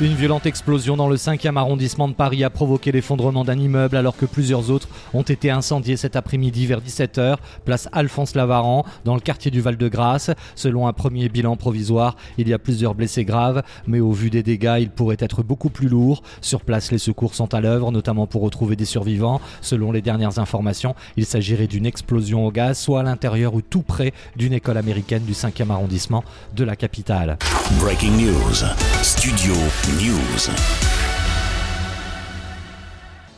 Une violente explosion dans le 5e arrondissement de Paris a provoqué l'effondrement d'un immeuble alors que plusieurs autres ont été incendiés cet après-midi vers 17h, place Alphonse Lavaran, dans le quartier du Val-de-Grâce. Selon un premier bilan provisoire, il y a plusieurs blessés graves, mais au vu des dégâts, il pourrait être beaucoup plus lourd. Sur place, les secours sont à l'œuvre, notamment pour retrouver des survivants. Selon les dernières informations, il s'agirait d'une explosion au gaz, soit à l'intérieur ou tout près d'une école américaine du 5e arrondissement de la capitale. Breaking news. Studio News.